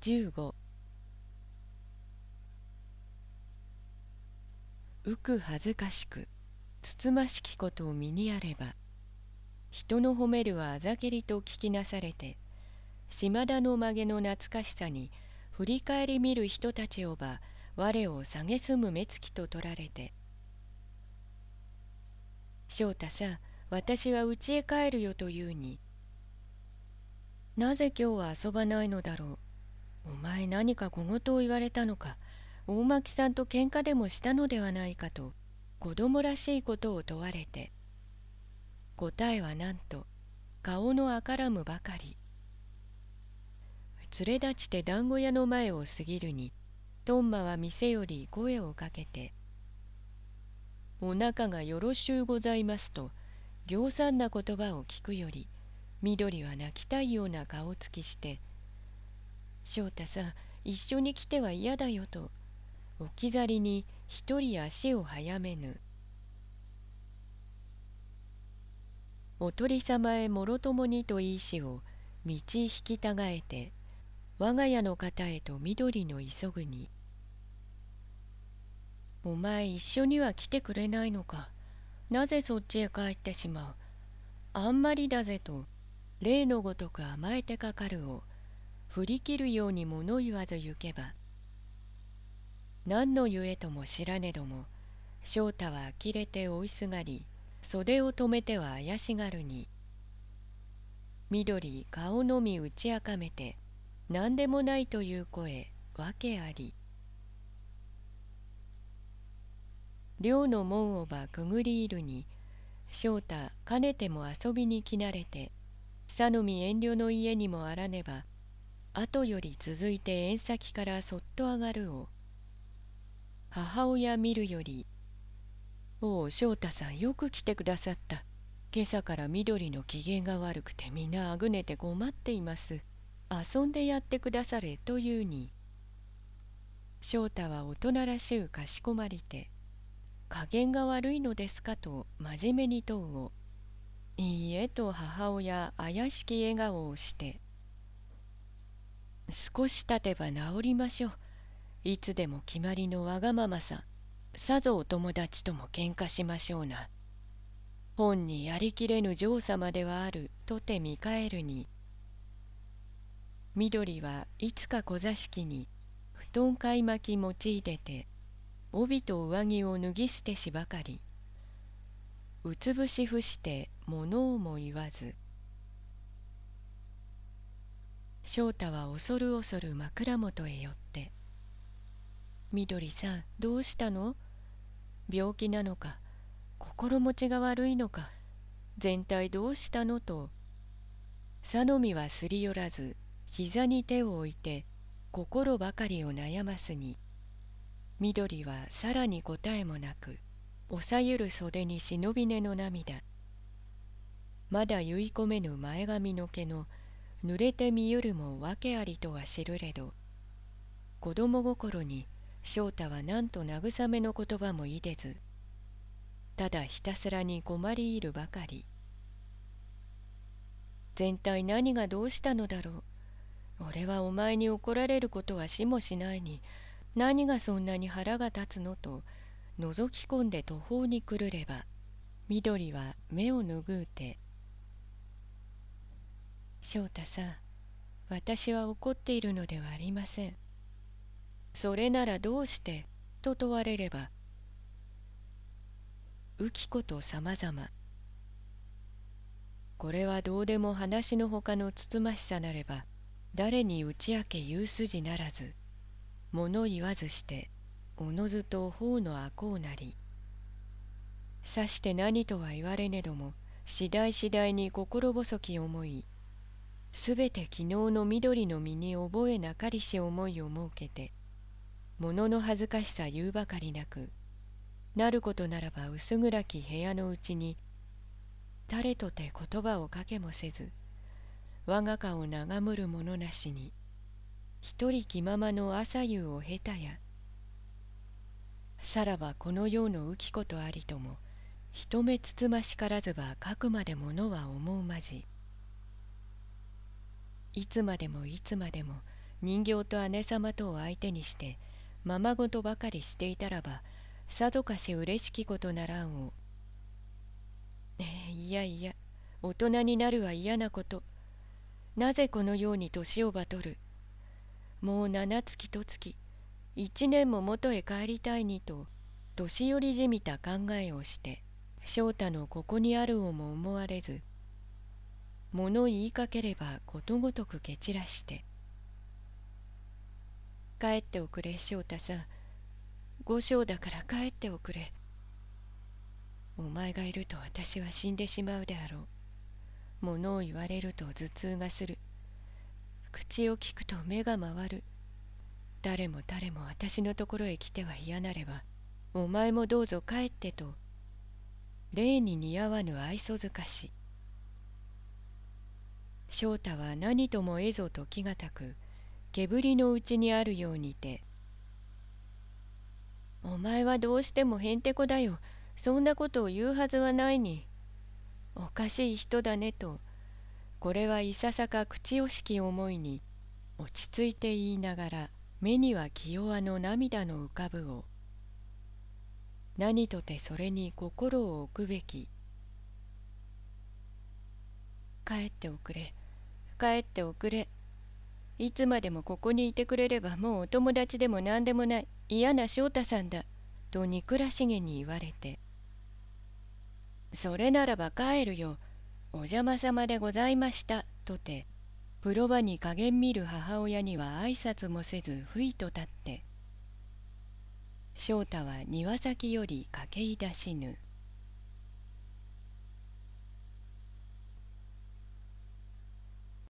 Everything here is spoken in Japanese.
15浮く恥ずかしくつつましきことを身にあれば人の褒めるはあざけりと聞きなされて島田の曲げの懐かしさに振り返り見る人たちをば我を蔑む目つきと取られて「翔太さ私は家へ帰るよ」というに「なぜ今日は遊ばないのだろう？お前何か小言を言われたのか。大巻さんと喧嘩でもしたのではないか」と子供らしいことを問われて答えはなんと顔のあからむばかり。連れ立ちて団子屋の前を過ぎるにトンマは店より声をかけて「お仲がよろしゅうございます」と行産な言葉を聞くより緑は泣きたいような顔つきして「翔太さん一緒に来ては嫌だよ」と。置き去りに一人足を早めぬ。お鳥様へもろともにといいしを道引きたがえて我が家の方へと緑の急ぐに「お前一緒には来てくれないのか。なぜそっちへ帰ってしまう。あんまりだぜ」と例のごとく甘えてかかるを。振り切るように物言わず行けば何のゆえとも知らねども翔太は呆れて追いすがり袖を止めては怪しがるに緑顔のみ打ちあかめて何でもないという声わけあり。寮の門をばくぐり入るに翔太かねても遊びに来慣れて佐野見遠慮の家にもあらねば後より続いて縁先からそっと上がるを。母親見るよりおお翔太さんよく来てくださった。今朝から緑の機嫌が悪くて皆あぐねて困っています。遊んでやってくだされというに翔太は大人らしゅうかしこまりて加減が悪いのですか？と真面目に問うをいいえと母親怪しき笑顔をして少し経てば治りましょう。いつでも決まりのわがままさ。んさぞお友達とも喧嘩しましょうな。本にやりきれぬ女王様ではある。とて見返るに。緑はいつか小座敷に。布団買い巻き用い出て。帯と上着を脱ぎ捨てしばかり。うつぶし伏して物をも言わず。翔太は恐る恐る枕元へ寄ってみどりさんどうしたの？病気なのか？心持ちが悪いのか？全体どうしたの？と佐野美はすり寄らず膝に手を置いて心ばかりを悩ますに緑はさらに答えもなくおさゆる袖に忍び根の涙。まだ結い込めぬ前髪の毛の濡れて見ゆるも訳ありとは知るれど子供心に翔太は何と慰めの言葉もいでずただひたすらに困り入るばかり。全体何がどうしたのだろう。俺はお前に怒られることはしもしないに何がそんなに腹が立つのと覗き込んで途方にくるれば緑は目を拭うて「翔太さん私は怒っているのではありません。それならどうして？と問われれば浮きことさまざまこれはどうでも話のほかのつつましさなれば誰に打ち明け言う筋ならず物言わずしておのずと頬のあこうなり。さして何とは言われねども次第次第に心細き思いすべて昨日の緑の身に覚えなかりし思いを設けて物の恥ずかしさ言うばかりなくなることならば薄暗き部屋のうちに誰とて言葉をかけもせず我が顔を眺むる者なしに一人気ままの朝夕を経たやさらばこの世の浮きことありとも一目つつましからずばかくまでものは思うまじ。いつまでもいつまでも人形と姉様とを相手にしてままごとばかりしていたらばさぞかし嬉しきことならんを。えいやいや大人になるは嫌なこと。なぜこのように年をばとる？もう七月と月一年も元へ帰りたいにと年寄りじみた考えをして翔太のここにあるをも思われず物言いかければことごとく蹴散らして「帰っておくれ翔太さん五章だから帰っておくれ」お前がいると私は死んでしまうであろう。物を言われると頭痛がする。口を聞くと目が回る。誰も誰も私のところへ来ては嫌なれば、お前もどうぞ帰ってと、例に似合わぬ愛想づかし。翔太は何ともえぞと気がたく、煙のうちにあるようにて、お前はどうしてもへんてこだよ。そんなことを言うはずはないに。おかしい人だねと、これはいささか口惜しき思いに、落ち着いて言いながら、目には気弱の涙の浮かぶを。何とてそれに心を置くべき。帰っておくれ、帰っておくれ。いつまでもここにいてくれればもうお友達でも何でもない嫌な翔太さんだ。と憎らしげに言われて。それならば帰るよ。お邪魔様でございました。とて。風呂場に加減見る母親には挨拶もせずふいと立って翔太は庭先より駆け出しぬ。